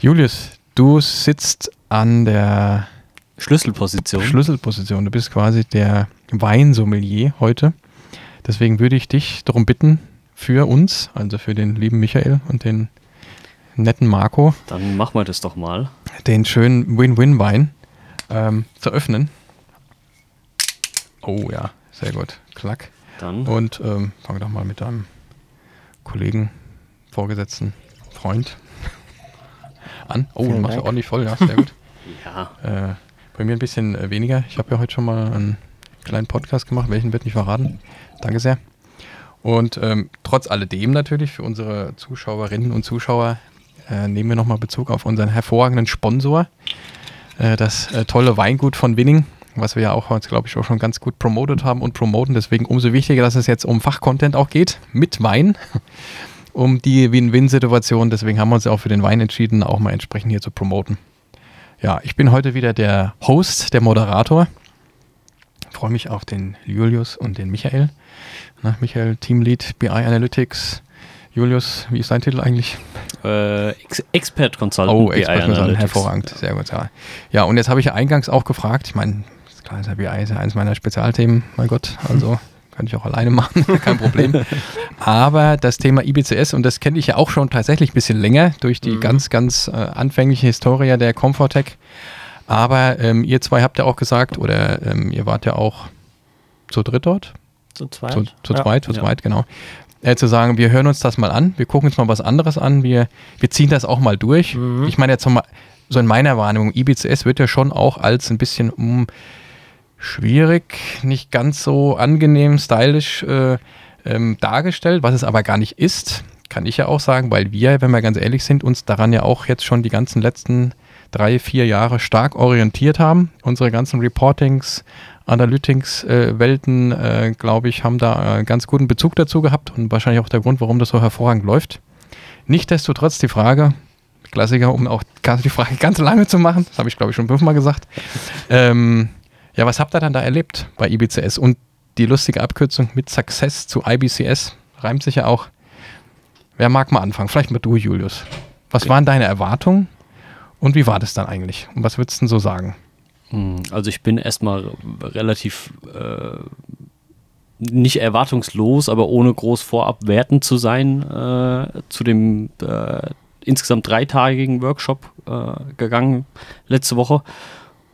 Julius, du sitzt an der Schlüsselposition. Schlüsselposition. Du bist quasi der Weinsommelier heute. Deswegen würde ich dich darum bitten, für uns, also für den lieben Michael und den netten Marco, Dann machen wir das doch mal. den schönen Win-Win-Wein ähm, zu öffnen. Oh ja, sehr gut. Klack. Dann Und ähm, fang doch mal mit deinem Kollegen, Vorgesetzten, Freund an. Oh, du Vielen machst ja Dank. ordentlich voll, ja, sehr gut. ja, Äh, bei mir ein bisschen äh, weniger. Ich habe ja heute schon mal einen kleinen Podcast gemacht, welchen wird nicht verraten. Danke sehr. Und ähm, trotz alledem natürlich für unsere Zuschauerinnen und Zuschauer äh, nehmen wir nochmal Bezug auf unseren hervorragenden Sponsor, äh, das äh, tolle Weingut von Winning, was wir ja auch heute, glaube ich, auch schon ganz gut promotet haben und promoten. Deswegen umso wichtiger, dass es jetzt um Fachcontent auch geht, mit Wein, um die Win-Win-Situation. Deswegen haben wir uns ja auch für den Wein entschieden, auch mal entsprechend hier zu promoten. Ja, ich bin heute wieder der Host, der Moderator. Freue mich auf den Julius und den Michael. Na, Michael, Teamlead, BI Analytics. Julius, wie ist dein Titel eigentlich? äh, Ex Expert Consultant. Oh, BI Expert Analytics. hervorragend, sehr gut. Ja, ja und jetzt habe ich ja eingangs auch gefragt, ich meine, ist klar, ist ja BI ist ja eines meiner Spezialthemen, mein Gott, also könnte ich auch alleine machen, kein Problem. Aber das Thema IBCS, und das kenne ich ja auch schon tatsächlich ein bisschen länger durch die Mhm. ganz, ganz äh, anfängliche Historie der Comfortech. Aber ähm, ihr zwei habt ja auch gesagt, oder ähm, ihr wart ja auch zu dritt dort, Zu zweit. zu, zu Ja. zweit, zu Ja. zweit, genau. Äh, zu sagen, wir hören uns das mal an, wir gucken uns mal was anderes an, wir, wir ziehen das auch mal durch. Mhm. Ich meine jetzt nochmal, so in meiner Wahrnehmung, IBCS wird ja schon auch als ein bisschen mm, schwierig, nicht ganz so angenehm, stylisch äh, ähm, dargestellt, was es aber gar nicht ist, kann ich ja auch sagen, weil wir, wenn wir ganz ehrlich sind, uns daran ja auch jetzt schon die ganzen letzten drei, vier Jahre stark orientiert haben. Unsere ganzen Reportings, Analytics-Welten, äh, glaube ich, haben da äh, ganz guten Bezug dazu gehabt und wahrscheinlich auch der Grund, warum das so hervorragend läuft. Nichtsdestotrotz die Frage, Klassiker, um auch die Frage ganz lange zu machen, das habe ich glaube ich schon fünfmal gesagt. Ähm, ja, was habt ihr dann da erlebt bei IBCS? Und die lustige Abkürzung mit Success zu IBCS reimt sich ja auch. Wer mag mal anfangen? Vielleicht mal du, Julius. Was waren deine Erwartungen und wie war das dann eigentlich? Und was würdest du denn so sagen? Hm, Also ich bin erstmal relativ äh, nicht erwartungslos, aber ohne groß vorab wertend zu sein, äh, zu dem äh, insgesamt dreitagigen Workshop äh, gegangen letzte Woche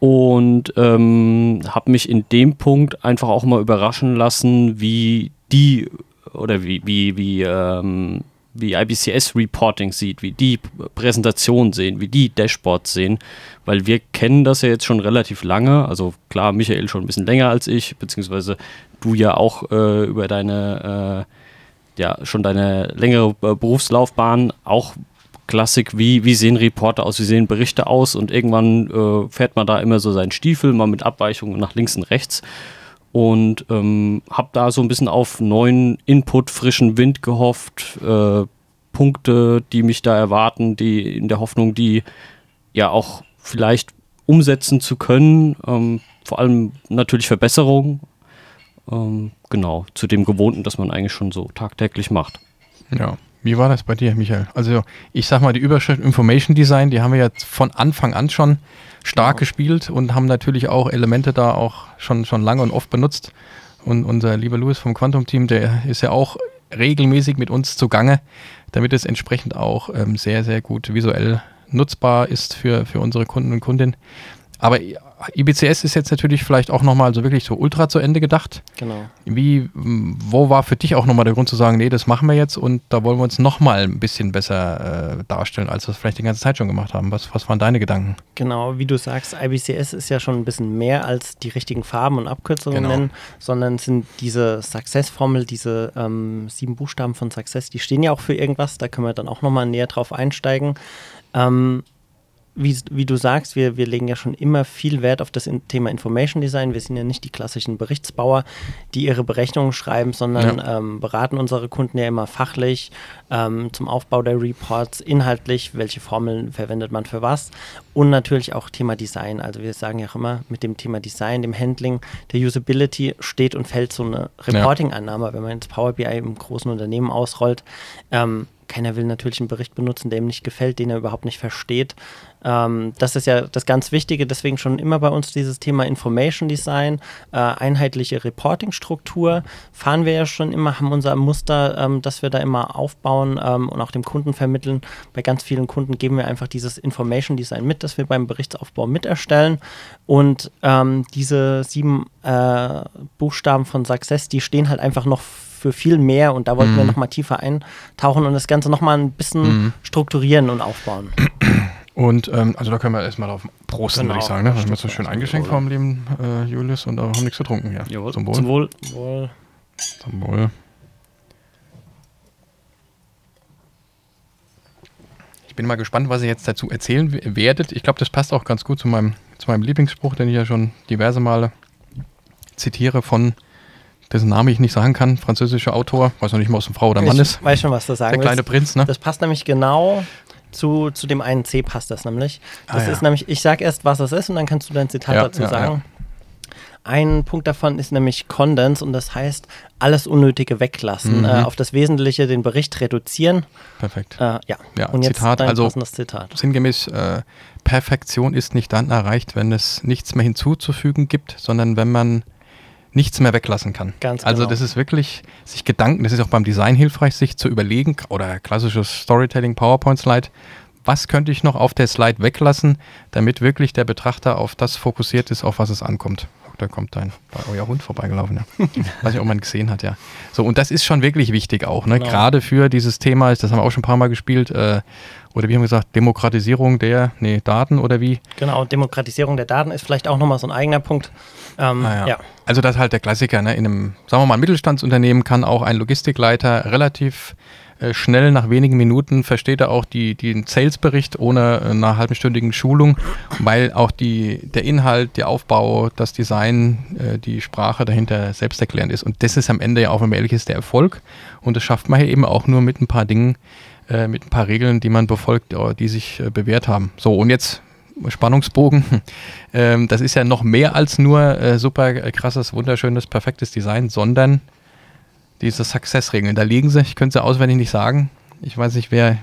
und ähm, habe mich in dem Punkt einfach auch mal überraschen lassen, wie die oder wie, wie, wie, ähm, wie IBCS Reporting sieht, wie die Präsentation sehen, wie die Dashboards sehen, weil wir kennen das ja jetzt schon relativ lange, also klar, Michael schon ein bisschen länger als ich, beziehungsweise du ja auch äh, über deine, äh, ja, schon deine längere äh, Berufslaufbahn auch Klassik, wie, wie sehen Reporter aus, wie sehen Berichte aus und irgendwann äh, fährt man da immer so seinen Stiefel, mal mit Abweichungen nach links und rechts und ähm, habe da so ein bisschen auf neuen Input, frischen Wind gehofft, äh, Punkte, die mich da erwarten, die in der Hoffnung, die ja auch vielleicht umsetzen zu können, ähm, vor allem natürlich Verbesserungen, ähm, genau, zu dem Gewohnten, das man eigentlich schon so tagtäglich macht. Ja. Wie war das bei dir, Michael? Also ich sag mal, die Überschrift Information Design, die haben wir jetzt von Anfang an schon stark Genau. gespielt und haben natürlich auch Elemente da auch schon, schon lange und oft benutzt. Und unser lieber Louis vom Quantum-Team, der ist ja auch regelmäßig mit uns zugange, damit es entsprechend auch ähm, sehr, sehr gut visuell nutzbar ist für, für unsere Kunden und Kundinnen. Aber IBCS ist jetzt natürlich vielleicht auch nochmal so wirklich so ultra zu Ende gedacht. Genau. Wie, m, wo war für dich auch nochmal der Grund zu sagen, nee, das machen wir jetzt und da wollen wir uns nochmal ein bisschen besser äh, darstellen, als wir es vielleicht die ganze Zeit schon gemacht haben? Was, was waren deine Gedanken? Genau, wie du sagst, IBCS ist ja schon ein bisschen mehr als die richtigen Farben und Abkürzungen Genau. nennen, sondern sind diese Success-Formel, diese ähm, sieben Buchstaben von Success, die stehen ja auch für irgendwas, da können wir dann auch nochmal näher drauf einsteigen. Ähm, wie, wie du sagst, wir, wir legen ja schon immer viel Wert auf das Thema Information Design. Wir sind ja nicht die klassischen Berichtsbauer, die ihre Berechnungen schreiben, sondern ähm, beraten unsere Kunden ja immer fachlich ähm, zum Aufbau der Reports, inhaltlich, welche Formeln verwendet man für was und natürlich auch Thema Design. Also wir sagen ja auch immer, mit dem Thema Design, dem Handling, der Usability steht und fällt so eine Reporting-Einnahme, wenn man jetzt Power BI im großen Unternehmen ausrollt. Ähm, keiner will natürlich einen Bericht benutzen, der ihm nicht gefällt, den er überhaupt nicht versteht. Ähm, das ist ja das ganz Wichtige, deswegen schon immer bei uns dieses Thema Information Design, äh, einheitliche Reporting-Struktur. Fahren wir ja schon immer, haben unser Muster, ähm, das wir da immer aufbauen ähm, und auch dem Kunden vermitteln. Bei ganz vielen Kunden geben wir einfach dieses Information Design mit, das wir beim Berichtsaufbau miterstellen. Und ähm, diese sieben äh, Buchstaben von Success, die stehen halt einfach noch für viel mehr und da wollten mhm. wir nochmal tiefer eintauchen und das Ganze nochmal ein bisschen mhm. strukturieren und aufbauen. Und ähm, also da können wir erstmal drauf prosten, genau. würde ich sagen. Ne? Wir haben uns so schön eingeschenkt vom lieben äh, Julius und haben nichts getrunken hier. Jawohl. Zum Wohl. Zum Wohl. Wohl. Zum Wohl. Ich bin mal gespannt, was ihr jetzt dazu erzählen werdet. Ich glaube, das passt auch ganz gut zu meinem, zu meinem Lieblingsspruch, den ich ja schon diverse Male zitiere von dessen Name ich nicht sagen kann, französischer Autor, weiß noch nicht mal, ob es eine Frau oder Mann ist. Ich weiß schon, was du sagen Der kleine Prinz, ne? Das passt nämlich genau zu, zu dem einen C passt das nämlich. Das ah, ja. ist nämlich, ich sag erst, was es ist und dann kannst du dein Zitat ja, dazu ja, sagen. Ein Punkt davon ist nämlich Condense und das heißt alles Unnötige weglassen, mhm. äh, auf das Wesentliche den Bericht reduzieren. Perfekt. Äh, ja. ja, und jetzt Zitat, also Zitat. Sinngemäß, äh, Perfektion ist nicht dann erreicht, wenn es nichts mehr hinzuzufügen gibt, sondern wenn man nichts mehr weglassen kann. Ganz also genau. Also das ist wirklich sich Gedanken, das ist auch beim Design hilfreich, sich zu überlegen oder klassisches Storytelling, PowerPoint-Slide, was könnte ich noch auf der Slide weglassen, damit wirklich der Betrachter auf das fokussiert ist, auf was es ankommt. Da kommt dein euer Hund vorbeigelaufen, ja. Was ich auch mal gesehen hat, ja. So, und das ist schon wirklich wichtig auch, ne? Genau. Gerade für dieses Thema, das haben wir auch schon ein paar Mal gespielt, äh, oder wie haben wir gesagt, Demokratisierung der nee, Daten oder wie? Genau, Demokratisierung der Daten ist vielleicht auch nochmal so ein eigener Punkt. Ähm, ah, ja. ja. Also das ist halt der Klassiker. Ne? In einem, sagen wir mal, Mittelstandsunternehmen kann auch ein Logistikleiter relativ äh, schnell nach wenigen Minuten versteht er auch die, den Sales-Bericht ohne äh, einer halbstündigen Schulung, weil auch die, der Inhalt, der Aufbau, das Design, äh, die Sprache dahinter selbsterklärend ist. Und das ist am Ende ja auch, wenn man ehrlich ist, der Erfolg. Und das schafft man hier eben auch nur mit ein paar Dingen, äh, mit ein paar Regeln, die man befolgt, die sich äh, bewährt haben. So, und jetzt Spannungsbogen. Ähm, das ist ja noch mehr als nur äh, super krasses, wunderschönes, perfektes Design, sondern diese Success-Regeln. Da liegen sie, ich könnte sie auswendig nicht sagen. Ich weiß nicht, wer,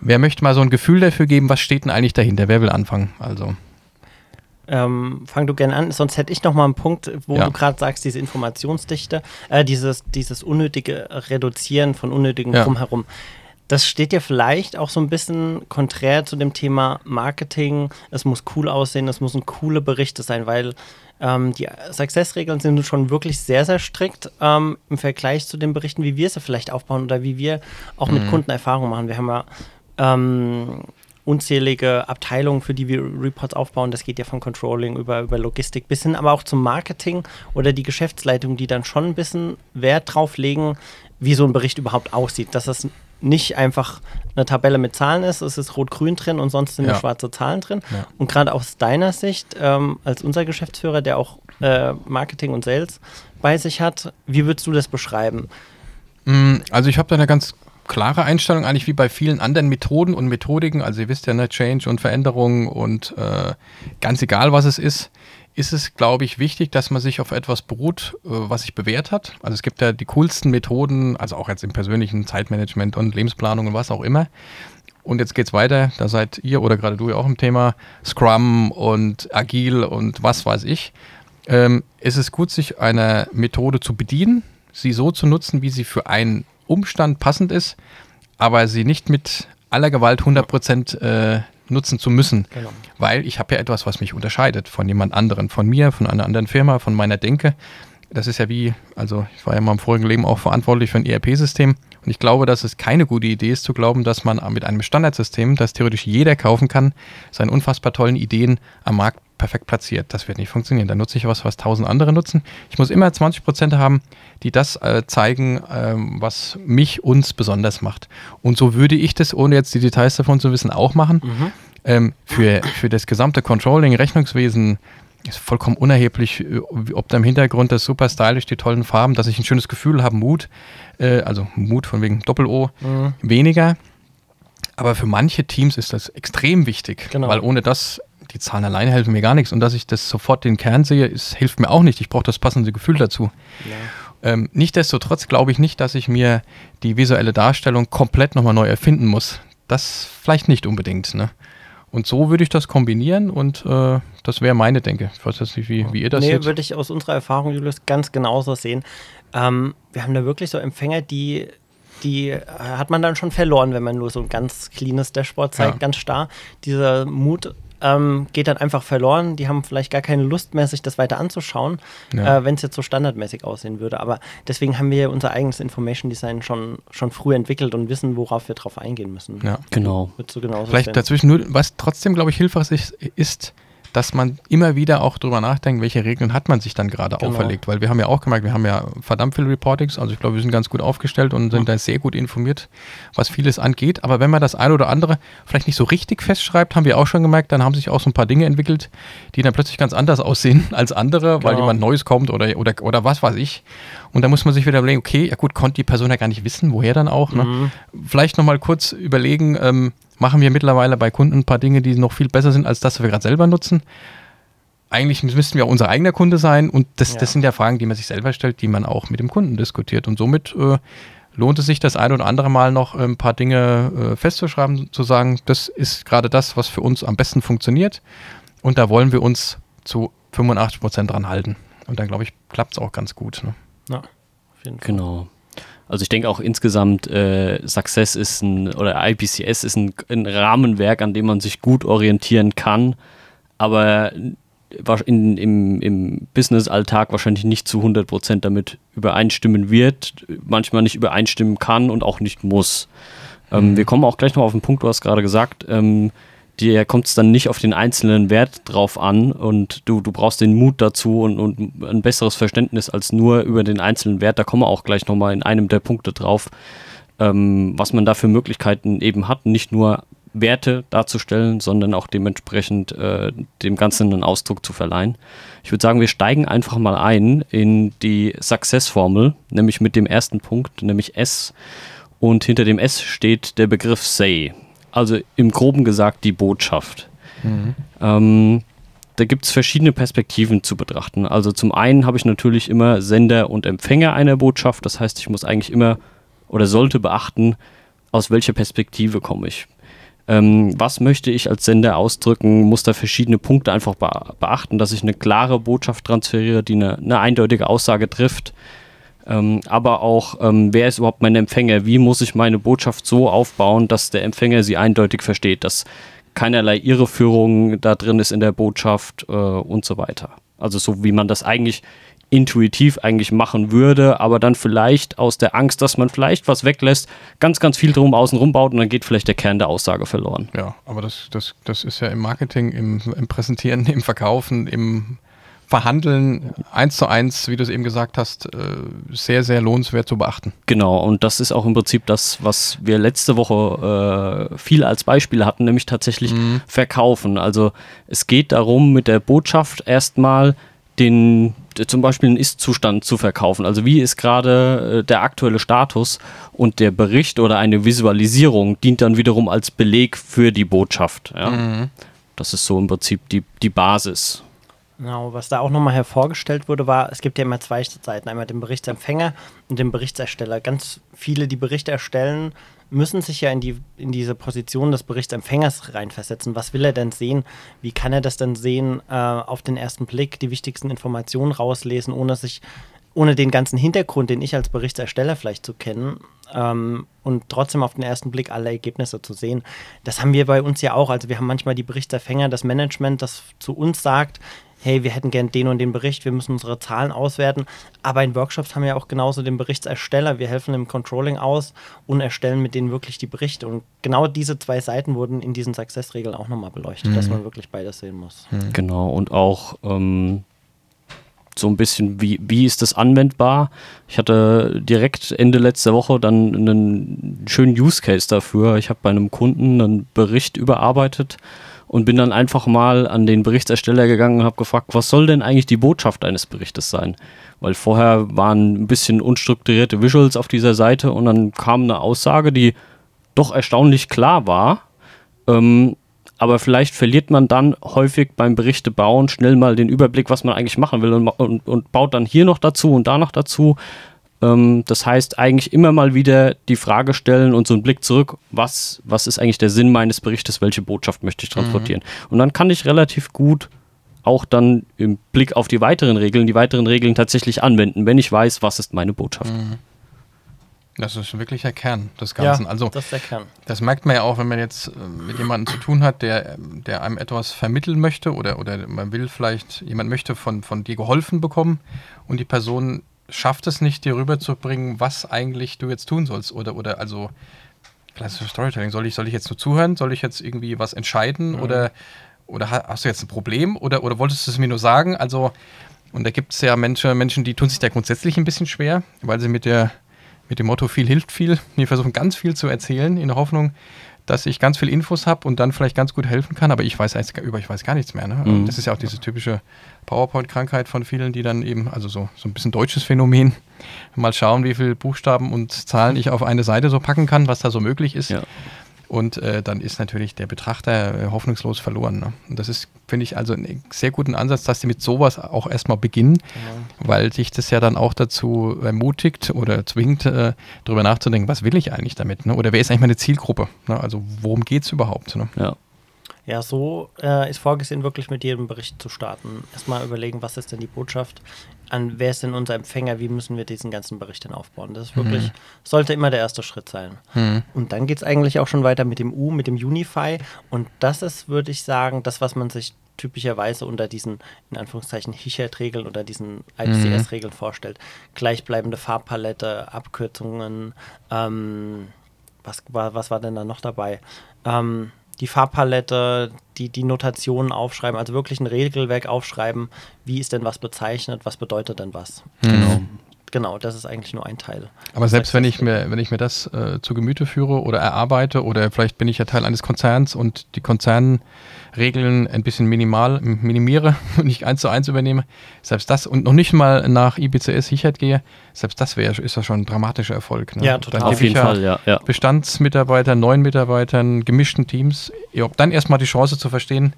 wer möchte mal so ein Gefühl dafür geben, was steht denn eigentlich dahinter? Wer will anfangen? Also. Ähm, fang du gerne an, sonst hätte ich noch mal einen Punkt, wo ja. du gerade sagst, diese Informationsdichte, äh, dieses, dieses unnötige Reduzieren von unnötigem ja. Drumherum. Das steht ja vielleicht auch so ein bisschen konträr zu dem Thema Marketing. Es muss cool aussehen, es müssen coole Berichte sein, weil ähm, die Success-Regeln sind schon wirklich sehr, sehr strikt ähm, im Vergleich zu den Berichten, wie wir sie vielleicht aufbauen oder wie wir auch mhm. mit Kunden Erfahrungen machen. Wir haben ja ähm, unzählige Abteilungen, für die wir Reports aufbauen. Das geht ja von Controlling über, über Logistik bis hin, aber auch zum Marketing oder die Geschäftsleitung, die dann schon ein bisschen Wert drauf legen, wie so ein Bericht überhaupt aussieht. Dass das nicht einfach eine Tabelle mit Zahlen ist, es ist rot-grün drin und sonst sind ja. schwarze Zahlen drin. Ja. Und gerade aus deiner Sicht, ähm, als unser Geschäftsführer, der auch äh, Marketing und Sales bei sich hat, wie würdest du das beschreiben? Mm, also ich habe da eine ganz klare Einstellung, eigentlich wie bei vielen anderen Methoden und Methodiken. Also ihr wisst ja, ne, Change und Veränderung und äh, ganz egal, was es ist ist es, glaube ich, wichtig, dass man sich auf etwas beruht, äh, was sich bewährt hat. Also es gibt ja die coolsten Methoden, also auch jetzt im persönlichen Zeitmanagement und Lebensplanung und was auch immer. Und jetzt geht es weiter, da seid ihr oder gerade du ja auch im Thema Scrum und Agil und was weiß ich. Ähm, es ist gut, sich einer Methode zu bedienen, sie so zu nutzen, wie sie für einen Umstand passend ist, aber sie nicht mit aller Gewalt 100% äh, nutzen zu müssen. Genau. Weil ich habe ja etwas, was mich unterscheidet von jemand anderen, von mir, von einer anderen Firma, von meiner Denke. Das ist ja wie, also ich war ja mal im vorigen Leben auch verantwortlich für ein ERP-System und ich glaube, dass es keine gute Idee ist zu glauben, dass man mit einem Standardsystem, das theoretisch jeder kaufen kann, seine unfassbar tollen Ideen am Markt perfekt platziert. Das wird nicht funktionieren. Da nutze ich was, was tausend andere nutzen. Ich muss immer 20 Prozent haben, die das äh, zeigen, ähm, was mich, uns besonders macht. Und so würde ich das, ohne jetzt die Details davon zu wissen, auch machen. Mhm. Ähm, für, für das gesamte Controlling, Rechnungswesen, ist vollkommen unerheblich, äh, ob da im Hintergrund das super stylisch, die tollen Farben, dass ich ein schönes Gefühl habe, Mut, äh, also Mut von wegen Doppel-O, mhm. weniger. Aber für manche Teams ist das extrem wichtig, genau. weil ohne das die Zahlen alleine helfen mir gar nichts. Und dass ich das sofort den Kern sehe, ist, hilft mir auch nicht. Ich brauche das passende Gefühl dazu. Ja. Ähm, Nichtsdestotrotz glaube ich nicht, dass ich mir die visuelle Darstellung komplett nochmal neu erfinden muss. Das vielleicht nicht unbedingt. Ne? Und so würde ich das kombinieren und äh, das wäre meine Denke. Ich weiß jetzt nicht, wie, wie ihr das nee, seht. würde ich aus unserer Erfahrung, Julius, ganz genauso sehen. Ähm, wir haben da wirklich so Empfänger, die die äh, hat man dann schon verloren, wenn man nur so ein ganz cleanes Dashboard zeigt, Ja. ganz starr. Dieser Mut ähm, geht dann einfach verloren. Die haben vielleicht gar keine Lust mehr, sich das weiter anzuschauen, Ja. äh, wenn es jetzt so standardmäßig aussehen würde. Aber deswegen haben wir ja unser eigenes Information Design schon, schon früh entwickelt und wissen, worauf wir drauf eingehen müssen. Ja. Genau. Wird so genauso Vielleicht sehen. dazwischen nur, was trotzdem, glaube ich, hilfreich ist, ist, dass man immer wieder auch drüber nachdenkt, welche Regeln hat man sich dann gerade Genau. auferlegt. Weil wir haben ja auch gemerkt, wir haben ja verdammt viele Reportings, also ich glaube, wir sind ganz gut aufgestellt und sind da sehr gut informiert, was vieles angeht. Aber wenn man das eine oder andere vielleicht nicht so richtig festschreibt, haben wir auch schon gemerkt, dann haben sich auch so ein paar Dinge entwickelt, die dann plötzlich ganz anders aussehen als andere, weil Genau. jemand Neues kommt oder, oder, oder was weiß ich. Und da muss man sich wieder überlegen, okay, ja gut, konnte die Person ja gar nicht wissen, woher dann auch. Ne? Mhm. Vielleicht nochmal kurz überlegen, ähm, machen wir mittlerweile bei Kunden ein paar Dinge, die noch viel besser sind, als das, was wir gerade selber nutzen. Eigentlich müssten wir auch unser eigener Kunde sein und das, Ja. das sind ja Fragen, die man sich selber stellt, die man auch mit dem Kunden diskutiert. Und somit äh, lohnt es sich das ein oder andere Mal noch äh, ein paar Dinge äh, festzuschreiben, zu sagen, das ist gerade das, was für uns am besten funktioniert und da wollen wir uns zu 85 Prozent dran halten. Und dann, glaube ich, klappt es auch ganz gut. Ne? Ja, auf jeden Fall. Genau. Also ich denke auch insgesamt, äh, Success ist ein, oder IPCS ist ein, ein Rahmenwerk, an dem man sich gut orientieren kann, aber in, im, im Business-Alltag wahrscheinlich nicht zu 100% damit übereinstimmen wird, manchmal nicht übereinstimmen kann und auch nicht muss. Ähm, wir kommen auch gleich noch auf den Punkt, du hast gerade gesagt, ähm, dir kommt es dann nicht auf den einzelnen Wert drauf an und du, du brauchst den Mut dazu und, und ein besseres Verständnis als nur über den einzelnen Wert. Da kommen wir auch gleich nochmal in einem der Punkte drauf, ähm, was man da für Möglichkeiten eben hat, nicht nur Werte darzustellen, sondern auch dementsprechend äh, dem Ganzen einen Ausdruck zu verleihen. Ich würde sagen, wir steigen einfach mal ein in die Success-Formel, nämlich mit dem ersten Punkt, nämlich S. Und hinter dem S steht der Begriff Say. Also im groben gesagt die Botschaft. Ähm, da gibt es verschiedene Perspektiven zu betrachten. Also zum einen habe ich natürlich immer Sender und Empfänger einer Botschaft. Das heißt, ich muss eigentlich immer oder sollte beachten, aus welcher Perspektive komme ich. Ähm, was möchte ich als Sender ausdrücken? Muss da verschiedene Punkte einfach be beachten, dass ich eine klare Botschaft transferiere, die eine, eine eindeutige Aussage trifft. Ähm, aber auch, ähm, wer ist überhaupt mein Empfänger? Wie muss ich meine Botschaft so aufbauen, dass der Empfänger sie eindeutig versteht, dass keinerlei Irreführung da drin ist in der Botschaft äh, und so weiter. Also so wie man das eigentlich intuitiv eigentlich machen würde, aber dann vielleicht aus der Angst, dass man vielleicht was weglässt, ganz, ganz viel drum außen rum baut und dann geht vielleicht der Kern der Aussage verloren. Ja, aber das, das, das ist ja im Marketing, im, im Präsentieren, im Verkaufen, im Verhandeln eins zu eins, wie du es eben gesagt hast, äh, sehr, sehr lohnenswert zu beachten. Genau, und das ist auch im Prinzip das, was wir letzte Woche äh, viel als Beispiel hatten, nämlich tatsächlich verkaufen. Also es geht darum, mit der Botschaft erstmal den zum Beispiel einen Ist-Zustand zu verkaufen. Also wie ist gerade äh, der aktuelle Status und der Bericht oder eine Visualisierung dient dann wiederum als Beleg für die Botschaft. Ja? Das ist so im Prinzip die, die Basis. Genau, was da auch nochmal hervorgestellt wurde, war, es gibt ja immer zwei Seiten, einmal den Berichtsempfänger und den Berichtsersteller. Ganz viele, die Berichte erstellen, müssen sich ja in, die, in diese Position des Berichtsempfängers reinversetzen. Was will er denn sehen? Wie kann er das denn sehen, äh, auf den ersten Blick die wichtigsten Informationen rauslesen, ohne sich, ohne den ganzen Hintergrund, den ich als Berichtsersteller vielleicht zu kennen, ähm, und trotzdem auf den ersten Blick alle Ergebnisse zu sehen. Das haben wir bei uns ja auch. Also wir haben manchmal die Berichtsempfänger, das Management, das zu uns sagt, hey, wir hätten gern den und den Bericht, wir müssen unsere Zahlen auswerten. Aber in Workshops haben wir auch genauso den Berichtsersteller. Wir helfen im Controlling aus und erstellen mit denen wirklich die Berichte. Und genau diese zwei Seiten wurden in diesen Success-Regeln auch nochmal beleuchtet, dass man wirklich beides sehen muss. Genau, und auch ähm, so ein bisschen, wie, wie ist das anwendbar? Ich hatte direkt Ende letzter Woche dann einen schönen Use Case dafür. Ich habe bei einem Kunden einen Bericht überarbeitet und bin dann einfach mal an den Berichtsersteller gegangen und habe gefragt, was soll denn eigentlich die Botschaft eines Berichtes sein? Weil vorher waren ein bisschen unstrukturierte Visuals auf dieser Seite und dann kam eine Aussage, die doch erstaunlich klar war. Ähm, aber vielleicht verliert man dann häufig beim Berichte bauen schnell mal den Überblick, was man eigentlich machen will und, und, und baut dann hier noch dazu und da noch dazu. Ähm, das heißt, eigentlich immer mal wieder die Frage stellen und so einen Blick zurück, was, was ist eigentlich der Sinn meines Berichtes, welche Botschaft möchte ich transportieren. Mhm. Und dann kann ich relativ gut auch dann im Blick auf die weiteren Regeln, die weiteren Regeln tatsächlich anwenden, wenn ich weiß, was ist meine Botschaft. Mhm. Das ist wirklich der Kern des Ganzen. Ja, also, das ist der Kern. Das merkt man ja auch, wenn man jetzt äh, mit jemandem zu tun hat, der, der einem etwas vermitteln möchte oder, oder man will vielleicht, jemand möchte von, von dir geholfen bekommen und die Person schafft es nicht, dir rüberzubringen, was eigentlich du jetzt tun sollst. Oder, oder also klassisches Storytelling. Soll ich, soll ich jetzt nur zuhören? Soll ich jetzt irgendwie was entscheiden? Mhm. Oder, oder hast du jetzt ein Problem? Oder, oder wolltest du es mir nur sagen? Also, und da gibt es ja Menschen, Menschen, die tun sich da grundsätzlich ein bisschen schwer, weil sie mit der mit dem Motto viel hilft viel. Wir versuchen ganz viel zu erzählen in der Hoffnung, dass ich ganz viel Infos habe und dann vielleicht ganz gut helfen kann, aber ich weiß über ich weiß gar nichts mehr. Ne? Mhm. Das ist ja auch diese typische PowerPoint-Krankheit von vielen, die dann eben, also so, so ein bisschen deutsches Phänomen, mal schauen, wie viele Buchstaben und Zahlen ich auf eine Seite so packen kann, was da so möglich ist. Ja. Und äh, dann ist natürlich der Betrachter äh, hoffnungslos verloren. Ne? Und das ist, finde ich, also einen sehr guten Ansatz, dass sie mit sowas auch erstmal beginnen, genau. weil sich das ja dann auch dazu ermutigt oder zwingt, äh, darüber nachzudenken, was will ich eigentlich damit? Ne? Oder wer ist eigentlich meine Zielgruppe? Ne? Also worum geht es überhaupt? Ne? Ja. Ja, so äh, ist vorgesehen, wirklich mit jedem Bericht zu starten. Erstmal überlegen, was ist denn die Botschaft? An wer ist denn unser Empfänger? Wie müssen wir diesen ganzen Bericht denn aufbauen? Das ist wirklich, mhm. sollte immer der erste Schritt sein. Mhm. Und dann geht es eigentlich auch schon weiter mit dem U, mit dem Unify. Und das ist, würde ich sagen, das, was man sich typischerweise unter diesen, in Anführungszeichen, Hichert-Regeln oder diesen ICS-Regeln mhm. vorstellt. Gleichbleibende Farbpalette, Abkürzungen, ähm, was, war, was war denn da noch dabei? Ähm, die Farbpalette, die, die Notationen aufschreiben, also wirklich ein Regelwerk aufschreiben, wie ist denn was bezeichnet, was bedeutet denn was. Mhm. Genau. Genau, das ist eigentlich nur ein Teil. Aber selbst wenn ich mir, wenn ich mir das äh, zu Gemüte führe oder erarbeite oder vielleicht bin ich ja Teil eines Konzerns und die Konzern Regeln ein bisschen minimal minimiere und nicht eins zu eins übernehme, selbst das und noch nicht mal nach IBCS Sicherheit gehe, selbst das wäre ist ja schon ein dramatischer Erfolg. Ne? Ja, total. Dann Auf jeden ja Fall, ja, ja. Bestandsmitarbeitern, neuen Mitarbeitern, gemischten Teams, dann erstmal die Chance zu verstehen,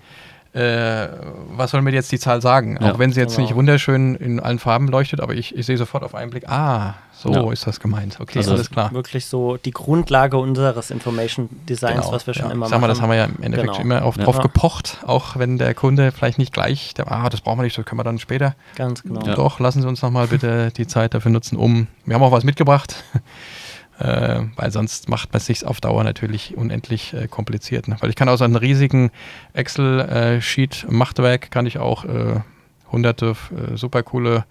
äh, was soll mir jetzt die Zahl sagen? Ja, auch wenn sie jetzt genau. nicht wunderschön in allen Farben leuchtet, aber ich, ich sehe sofort auf einen Blick, ah, so ja. ist das gemeint. Okay, also alles klar. Wirklich so die Grundlage unseres Information Designs, genau, was wir schon ja. immer Sag mal, machen. das haben wir ja im Endeffekt genau. immer auch drauf gepocht, auch wenn der Kunde vielleicht nicht gleich, der, ah, das brauchen wir nicht, das können wir dann später. Ganz genau. Doch, lassen Sie uns nochmal bitte die Zeit dafür nutzen, um, wir haben auch was mitgebracht äh, weil sonst macht man es sich auf Dauer natürlich unendlich äh, kompliziert. Ne? Weil ich kann aus einem riesigen Excel-Sheet-Machtwerk äh, kann ich auch äh, hunderte äh, super coole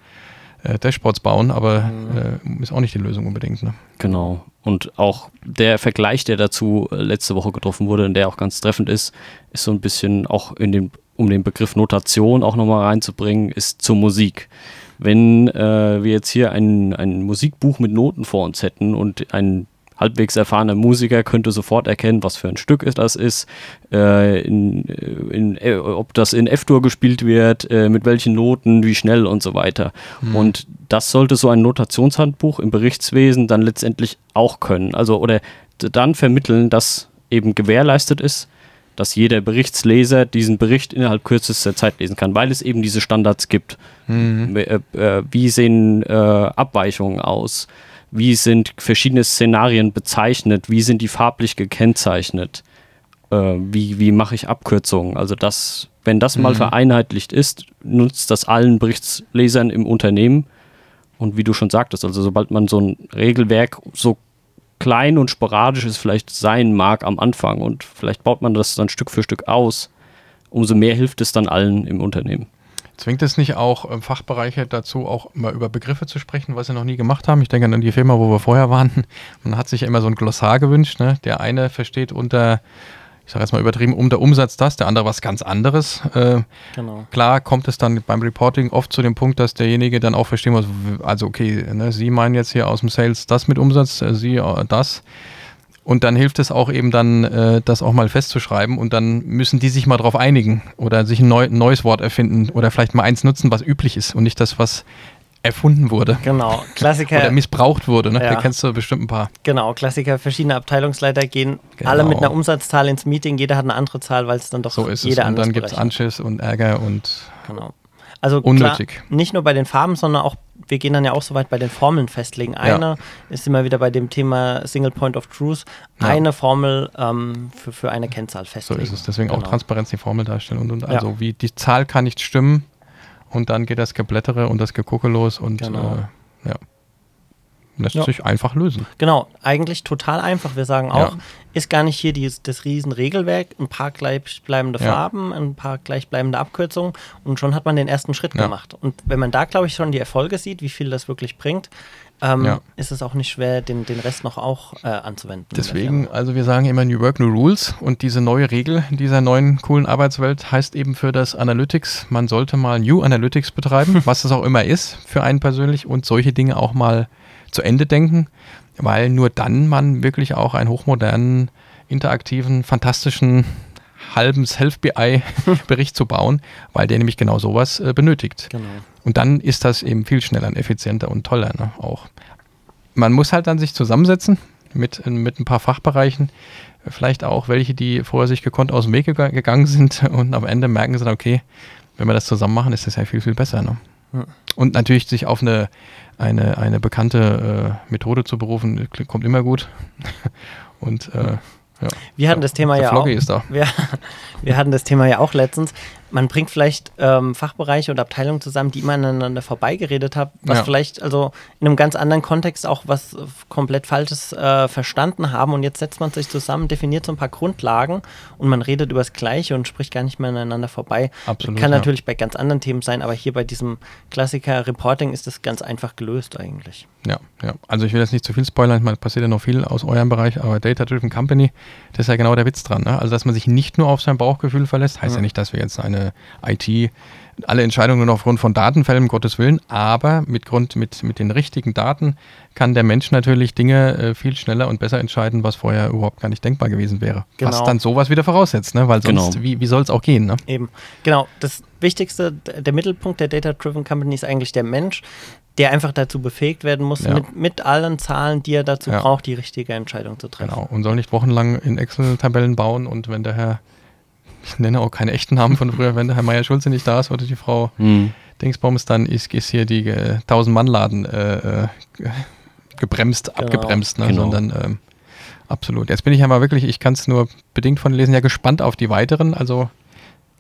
äh, Dashboards bauen, aber mhm. ist auch nicht die Lösung unbedingt. Ne? Genau. Und auch der Vergleich, der dazu letzte Woche getroffen wurde und der auch ganz treffend ist, ist so ein bisschen auch in den, um den Begriff Notation auch nochmal reinzubringen, ist zur Musik wenn äh, wir jetzt hier ein, ein Musikbuch mit Noten vor uns hätten und ein halbwegs erfahrener Musiker könnte sofort erkennen, was für ein Stück das ist, äh, in, in, äh, ob das in F-Dur gespielt wird, äh, mit welchen Noten, wie schnell und so weiter. Mhm. Und das sollte so ein Notationshandbuch im Berichtswesen dann letztendlich auch können. Also oder dann vermitteln, dass eben gewährleistet ist, dass jeder Berichtsleser diesen Bericht innerhalb kürzester Zeit lesen kann, weil es eben diese Standards gibt. Mhm. Äh, äh, wie sehen äh, Abweichungen aus? Wie sind verschiedene Szenarien bezeichnet? Wie sind die farblich gekennzeichnet? Äh, wie wie mache ich Abkürzungen? Also das, wenn das mhm. mal vereinheitlicht ist, nutzt das allen Berichtslesern im Unternehmen. Und wie du schon sagtest, also sobald man so ein Regelwerk so klein und sporadisch es vielleicht sein mag am Anfang und vielleicht baut man das dann Stück für Stück aus, umso mehr hilft es dann allen im Unternehmen. Zwingt es nicht auch ähm, Fachbereiche dazu, auch mal über Begriffe zu sprechen, was sie noch nie gemacht haben? Ich denke an die Firma, wo wir vorher waren. Man hat sich ja immer so ein Glossar gewünscht. Ne? Der eine versteht unter ich sage jetzt mal übertrieben, um der Umsatz das, der andere was ganz anderes. Äh, genau. Klar kommt es dann beim Reporting oft zu dem Punkt, dass derjenige dann auch verstehen muss, also okay, ne, Sie meinen jetzt hier aus dem Sales das mit Umsatz, äh, Sie äh, das. Und dann hilft es auch eben dann, äh, das auch mal festzuschreiben und dann müssen die sich mal drauf einigen oder sich ein, neu, ein neues Wort erfinden oder vielleicht mal eins nutzen, was üblich ist und nicht das, was erfunden wurde. Genau, Klassiker. Oder missbraucht wurde, ne? Ja. Da kennst du bestimmt ein paar. Genau, Klassiker, verschiedene Abteilungsleiter gehen Genau. alle mit einer Umsatzzahl ins Meeting, jeder hat eine andere Zahl, weil es dann doch So ist es. jeder Und anders dann gibt es. Anschiss und Ärger und Genau. Also Unnötig. Klar, nicht nur bei den Farben, sondern auch, wir gehen dann ja auch so weit bei den Formeln festlegen. Eine ist immer wieder bei dem Thema Single Point of Truth, Ja. eine Formel ähm, für, für eine Kennzahl so festlegen. ist es. Deswegen auch Genau. Transparenz, die Formel darstellen und, und Ja. also wie die Zahl kann nicht stimmen und dann geht das Geblättere und das Gegucke los und Genau. äh, ja. Lässt Ja. sich einfach lösen. Genau, eigentlich total einfach. Wir sagen auch, Ja. ist gar nicht hier dies, das Riesenregelwerk, ein paar gleichbleibende Ja. Farben, ein paar gleichbleibende Abkürzungen und schon hat man den ersten Schritt gemacht. Und wenn man da, glaube ich, schon die Erfolge sieht, wie viel das wirklich bringt, ähm, Ja. ist es auch nicht schwer, den, den Rest noch auch äh, anzuwenden. Deswegen, also wir sagen immer New Work, New Rules und diese neue Regel dieser neuen coolen Arbeitswelt heißt eben für das Analytics, man sollte mal New Analytics betreiben, was das auch immer ist für einen persönlich und solche Dinge auch mal zu Ende denken, weil nur dann man wirklich auch einen hochmodernen, interaktiven, fantastischen halben Self-BI-Bericht zu bauen, weil der nämlich genau sowas äh, benötigt. Genau. Und dann ist das eben viel schneller und effizienter und toller ne, auch. Man muss halt dann sich zusammensetzen mit, mit ein paar Fachbereichen, vielleicht auch welche, die vorher sich gekonnt aus dem Weg gega- gegangen sind und am Ende merken sie dann, okay, wenn wir das zusammen machen, ist das ja viel, viel besser. Ne? Ja. Und natürlich sich auf eine, eine, eine bekannte äh, Methode zu berufen, kommt immer gut. Und äh, ja. Wir hatten das Thema ja auch. Wir, wir hatten das Thema ja auch letztens. Man bringt vielleicht ähm, Fachbereiche und Abteilungen zusammen, die immer aneinander vorbeigeredet haben, was Ja. vielleicht also in einem ganz anderen Kontext auch was komplett Falsches äh, verstanden haben. Und jetzt setzt man sich zusammen, definiert so ein paar Grundlagen und man redet über das Gleiche und spricht gar nicht mehr aneinander vorbei. Absolut, Kann ja. natürlich bei ganz anderen Themen sein, aber hier bei diesem Klassiker Reporting ist das ganz einfach gelöst eigentlich. Ja, ja. Also ich will jetzt nicht zu viel spoilern, ich meine, passiert ja noch viel aus eurem Bereich, aber Data Driven Company, das ist ja genau der Witz dran. Ne? Also dass man sich nicht nur auf sein Bauchgefühl verlässt, heißt ja, Ja. nicht, dass wir jetzt eine IT, alle Entscheidungen nur noch aufgrund von Datenfällen, um Gottes Willen, aber mit Grund, mit, mit den richtigen Daten kann der Mensch natürlich Dinge äh, viel schneller und besser entscheiden, was vorher überhaupt gar nicht denkbar gewesen wäre. Was Genau. dann sowas wieder voraussetzt, ne? Weil sonst, Genau. wie, wie soll es auch gehen, ne? Eben, genau. Das Wichtigste, der Mittelpunkt der Data-Driven Company ist eigentlich der Mensch, der einfach dazu befähigt werden muss, Ja. mit, mit allen Zahlen, die er dazu Ja. braucht, die richtige Entscheidung zu treffen. Genau. Und soll nicht wochenlang in Excel-Tabellen bauen und wenn der Herr, ich nenne auch keine echten Namen von früher, wenn der Herr Meier-Schulze nicht da ist oder die Frau Hm. Dingsbums, dann ist, ist hier die äh, 1000-Mann-Laden äh, äh, ge- gebremst, Genau. abgebremst, ne? Genau. sondern ähm, absolut. Jetzt bin ich ja mal wirklich, ich kann es nur bedingt von lesen, ja gespannt auf die weiteren, also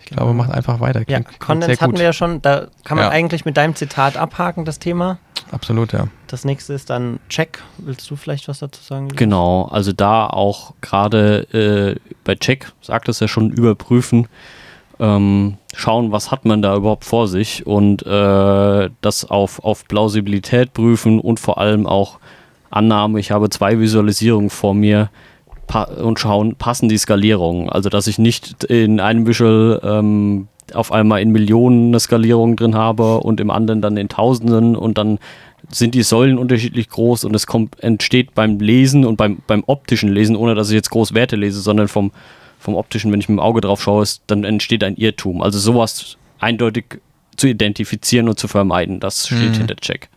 ich glaube, macht einfach weiter. Ja, Klingt- klingt Kondens hatten wir ja schon, da kann man Ja. eigentlich mit deinem Zitat abhaken, das Thema. Absolut, ja. Das nächste ist dann Check. Willst du vielleicht was dazu sagen? Genau, also da auch gerade äh, bei Check, sagt es ja schon, überprüfen, ähm, schauen, was hat man da überhaupt vor sich und äh, das auf, auf Plausibilität prüfen und vor allem auch Annahme, ich habe zwei Visualisierungen vor mir und schauen, passen die Skalierungen. Also dass ich nicht in einem Visual ähm, auf einmal in Millionen eine Skalierung drin habe und im anderen dann in Tausenden und dann sind die Säulen unterschiedlich groß und es kommt, entsteht beim Lesen und beim, beim optischen Lesen, ohne dass ich jetzt groß Werte lese, sondern vom, vom optischen, wenn ich mit dem Auge drauf schaue, ist, dann entsteht ein Irrtum. Also sowas eindeutig zu identifizieren und zu vermeiden, das steht Mhm. hinter Check.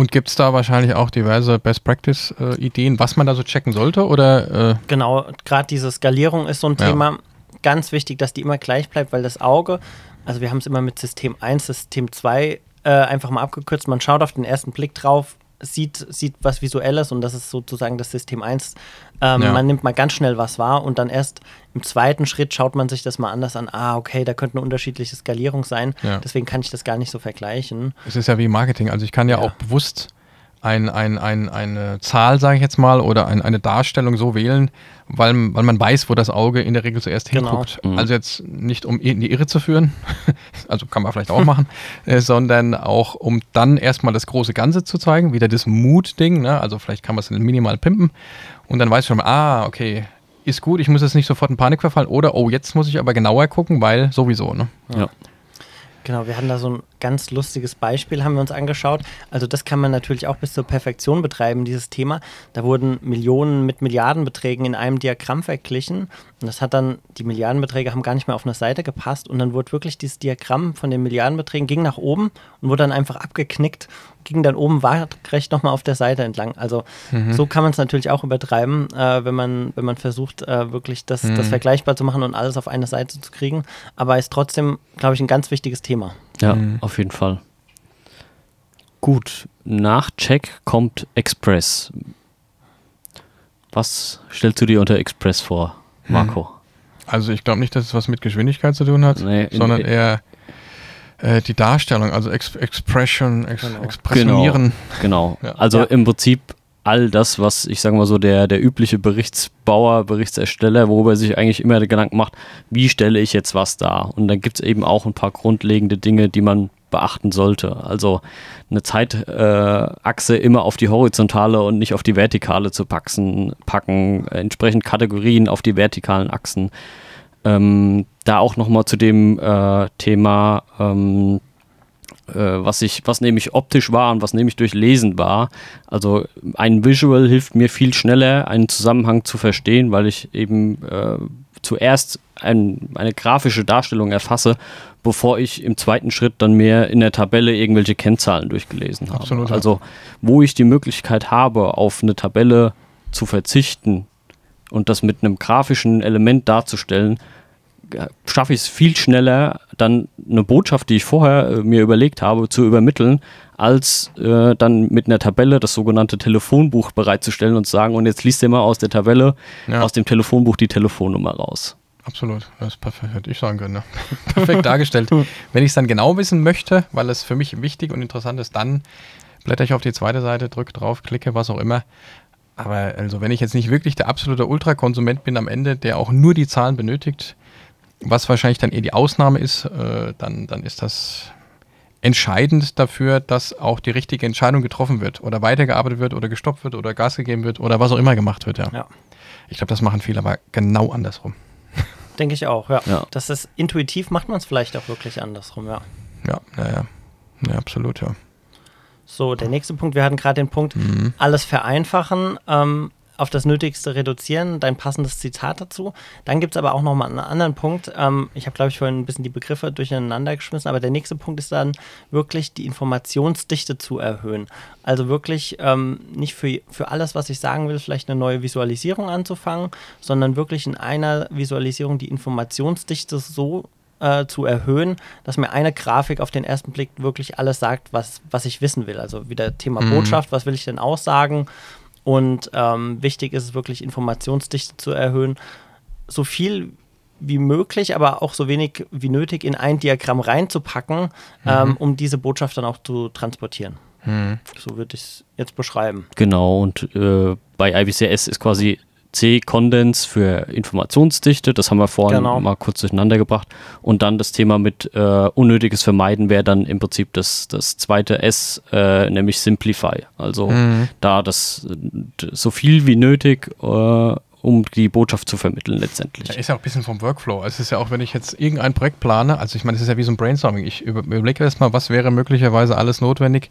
Und gibt es da wahrscheinlich auch diverse Best-Practice-Ideen, was man da so checken sollte? Oder äh, Genau, gerade diese Skalierung ist so ein Ja. Thema. Ganz wichtig, dass die immer gleich bleibt, weil das Auge, also wir haben es immer mit System 1, System 2 äh, einfach mal abgekürzt. Man schaut auf den ersten Blick drauf, sieht, sieht was Visuelles und das ist sozusagen das System 1. Ähm, Ja. Man nimmt mal ganz schnell was wahr und dann erst im zweiten Schritt schaut man sich das mal anders an. Ah, okay, da könnte eine unterschiedliche Skalierung sein. Ja. Deswegen kann ich das gar nicht so vergleichen. Es ist ja wie Marketing. Also ich kann ja, Ja. auch bewusst ein, ein, ein, eine Zahl, sage ich jetzt mal, oder ein, eine Darstellung so wählen, weil, weil man weiß, wo das Auge in der Regel zuerst Genau. hinguckt. Mhm. Also jetzt nicht, um in die Irre zu führen, also kann man vielleicht auch machen, äh, sondern auch, um dann erstmal das große Ganze zu zeigen, wieder das Mut-Ding, ne? also vielleicht kann man es minimal pimpen und dann weiß ich schon, ah, okay, ist gut, ich muss jetzt nicht sofort in Panik verfallen oder, oh, jetzt muss ich aber genauer gucken, weil sowieso, ne? Ja. Genau, wir hatten da so ein ganz lustiges Beispiel, haben wir uns angeschaut. Also das kann man natürlich auch bis zur Perfektion betreiben, dieses Thema. Da wurden Millionen mit Milliardenbeträgen in einem Diagramm verglichen. Und das hat dann, die Milliardenbeträge haben gar nicht mehr auf eine Seite gepasst. Und dann wurde wirklich dieses Diagramm von den Milliardenbeträgen ging nach oben und wurde dann einfach abgeknickt, ging dann oben waagrecht nochmal auf der Seite entlang. Also mhm. so kann man es natürlich auch übertreiben, äh, wenn, man, wenn man versucht, äh, wirklich das, mhm. das vergleichbar zu machen und alles auf eine Seite zu kriegen. Aber ist trotzdem, glaube ich, ein ganz wichtiges Thema. Ja, mhm. auf jeden Fall. Gut, nach Check kommt Express. Was stellst du dir unter Express vor, hm. Marco? Also ich glaube nicht, dass es was mit Geschwindigkeit zu tun hat, nee, sondern eher äh, die Darstellung, also Ex Expression, Ex genau. Expressionieren. Genau, genau. Ja. also ja. im Prinzip all das, was ich sage mal so der, der übliche Berichtsbauer, Berichtsersteller, worüber sich eigentlich immer Gedanken macht, wie stelle ich jetzt was dar? Und dann gibt es eben auch ein paar grundlegende Dinge, die man beachten sollte. Also eine Zeitachse äh, immer auf die horizontale und nicht auf die vertikale zu packen, packen entsprechend Kategorien auf die vertikalen Achsen. Ähm, da auch nochmal zu dem äh, Thema ähm, äh, was ich, was nämlich optisch war und was nämlich durch Lesen war. Also ein Visual hilft mir viel schneller, einen Zusammenhang zu verstehen, weil ich eben äh, zuerst ein, eine grafische Darstellung erfasse, bevor ich im zweiten Schritt dann mehr in der Tabelle irgendwelche Kennzahlen durchgelesen habe. Absolut, Also wo ich die Möglichkeit habe, auf eine Tabelle zu verzichten und das mit einem grafischen Element darzustellen, schaffe ich es viel schneller, dann eine Botschaft, die ich vorher äh, mir überlegt habe, zu übermitteln, als äh, dann mit einer Tabelle das sogenannte Telefonbuch bereitzustellen und zu sagen, und jetzt liest ihr mal aus der Tabelle, ja. aus dem Telefonbuch die Telefonnummer raus. Absolut, das ist perfekt, hätte ich sagen können. Ne? perfekt dargestellt. Wenn ich es dann genau wissen möchte, weil es für mich wichtig und interessant ist, dann blätter ich auf die zweite Seite, drücke drauf, klicke, was auch immer. Aber also, wenn ich jetzt nicht wirklich der absolute Ultrakonsument bin am Ende, der auch nur die Zahlen benötigt, was wahrscheinlich dann eher die Ausnahme ist, äh, dann, dann ist das entscheidend dafür, dass auch die richtige Entscheidung getroffen wird oder weitergearbeitet wird oder gestoppt wird oder Gas gegeben wird oder was auch immer gemacht wird. Ja. ja. Ich glaube, das machen viele aber genau andersrum. Denke ich auch, ja. ja. Das ist intuitiv, macht man es vielleicht auch wirklich andersrum, ja. Ja, ja, ja. Ja, absolut, ja. So, der nächste Punkt, wir hatten gerade den Punkt, mhm. alles vereinfachen. Ähm, auf das Nötigste reduzieren, dein passendes Zitat dazu. Dann gibt es aber auch nochmal einen anderen Punkt. Ähm, ich habe, glaube ich, vorhin ein bisschen die Begriffe durcheinander geschmissen, aber der nächste Punkt ist dann wirklich die Informationsdichte zu erhöhen. Also wirklich ähm, nicht für, für alles, was ich sagen will, vielleicht eine neue Visualisierung anzufangen, sondern wirklich in einer Visualisierung die Informationsdichte so äh, zu erhöhen, dass mir eine Grafik auf den ersten Blick wirklich alles sagt, was, was ich wissen will. Also wieder Thema mhm. Botschaft, was will ich denn aussagen, und ähm, wichtig ist es wirklich, Informationsdichte zu erhöhen. So viel wie möglich, aber auch so wenig wie nötig in ein Diagramm reinzupacken, mhm. ähm, um diese Botschaft dann auch zu transportieren. Mhm. So würde ich es jetzt beschreiben. Genau, und äh, bei IBCS ist quasi C-Kondens für Informationsdichte, das haben wir vorhin genau. mal kurz durcheinander gebracht. Und dann das Thema mit äh, unnötiges Vermeiden wäre dann im Prinzip das, das zweite S, äh, nämlich Simplify. Also mhm. da das so viel wie nötig äh, um die Botschaft zu vermitteln letztendlich. Ja, ist ja auch ein bisschen vom Workflow. Also es ist ja auch, wenn ich jetzt irgendein Projekt plane, also ich meine, es ist ja wie so ein Brainstorming. Ich überlege erstmal, was wäre möglicherweise alles notwendig,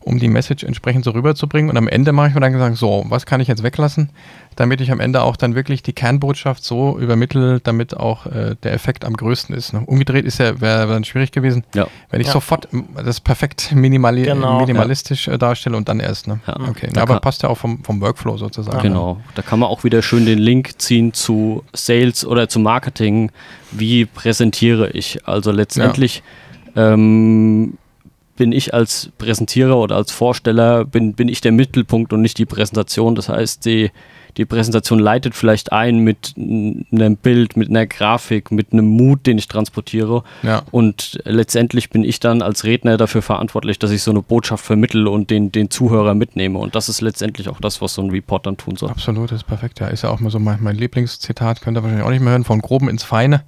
um die Message entsprechend so rüberzubringen. Und am Ende mache ich mir dann gesagt, so, was kann ich jetzt weglassen, damit ich am Ende auch dann wirklich die Kernbotschaft so übermittle, damit auch äh, der Effekt am größten ist. Ne? Umgedreht ist ja, wäre dann schwierig gewesen, ja. wenn ich ja. sofort das perfekt minimali genau, minimalistisch ja. Äh, darstelle und dann erst. Ne? Okay, aber passt ja auch vom, vom Workflow sozusagen. Genau, da kann man auch wieder schön den Link ziehen zu Sales oder zu Marketing. Wie präsentiere ich? Also letztendlich ähm, bin ich als Präsentierer oder als Vorsteller, bin, bin ich der Mittelpunkt und nicht die Präsentation. Das heißt, die die Präsentation leitet vielleicht ein mit einem Bild, mit einer Grafik, mit einem Mut, den ich transportiere. Ja. Und letztendlich bin ich dann als Redner dafür verantwortlich, dass ich so eine Botschaft vermittle und den, den Zuhörer mitnehme. Und das ist letztendlich auch das, was so ein Report dann tun soll. Absolut, das ist perfekt. Ja, ist ja auch mal so mein, mein Lieblingszitat, könnt ihr wahrscheinlich auch nicht mehr hören, von Groben ins Feine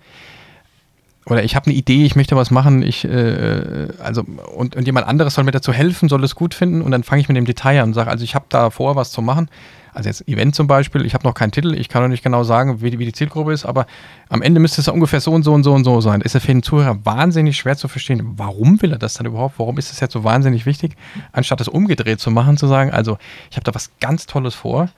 oder ich habe eine Idee, ich möchte was machen, ich, äh, also, und, und jemand anderes soll mir dazu helfen, soll es gut finden und dann fange ich mit dem Detail an und sage, also ich habe da vor, was zu machen. Also jetzt Event zum Beispiel, ich habe noch keinen Titel, ich kann noch nicht genau sagen, wie die, wie die Zielgruppe ist, aber am Ende müsste es ungefähr so und so und so und so sein. Ist ja für den Zuhörer wahnsinnig schwer zu verstehen, warum will er das dann überhaupt, warum ist das jetzt so wahnsinnig wichtig, anstatt es umgedreht zu machen, zu sagen, also ich habe da was ganz Tolles vor,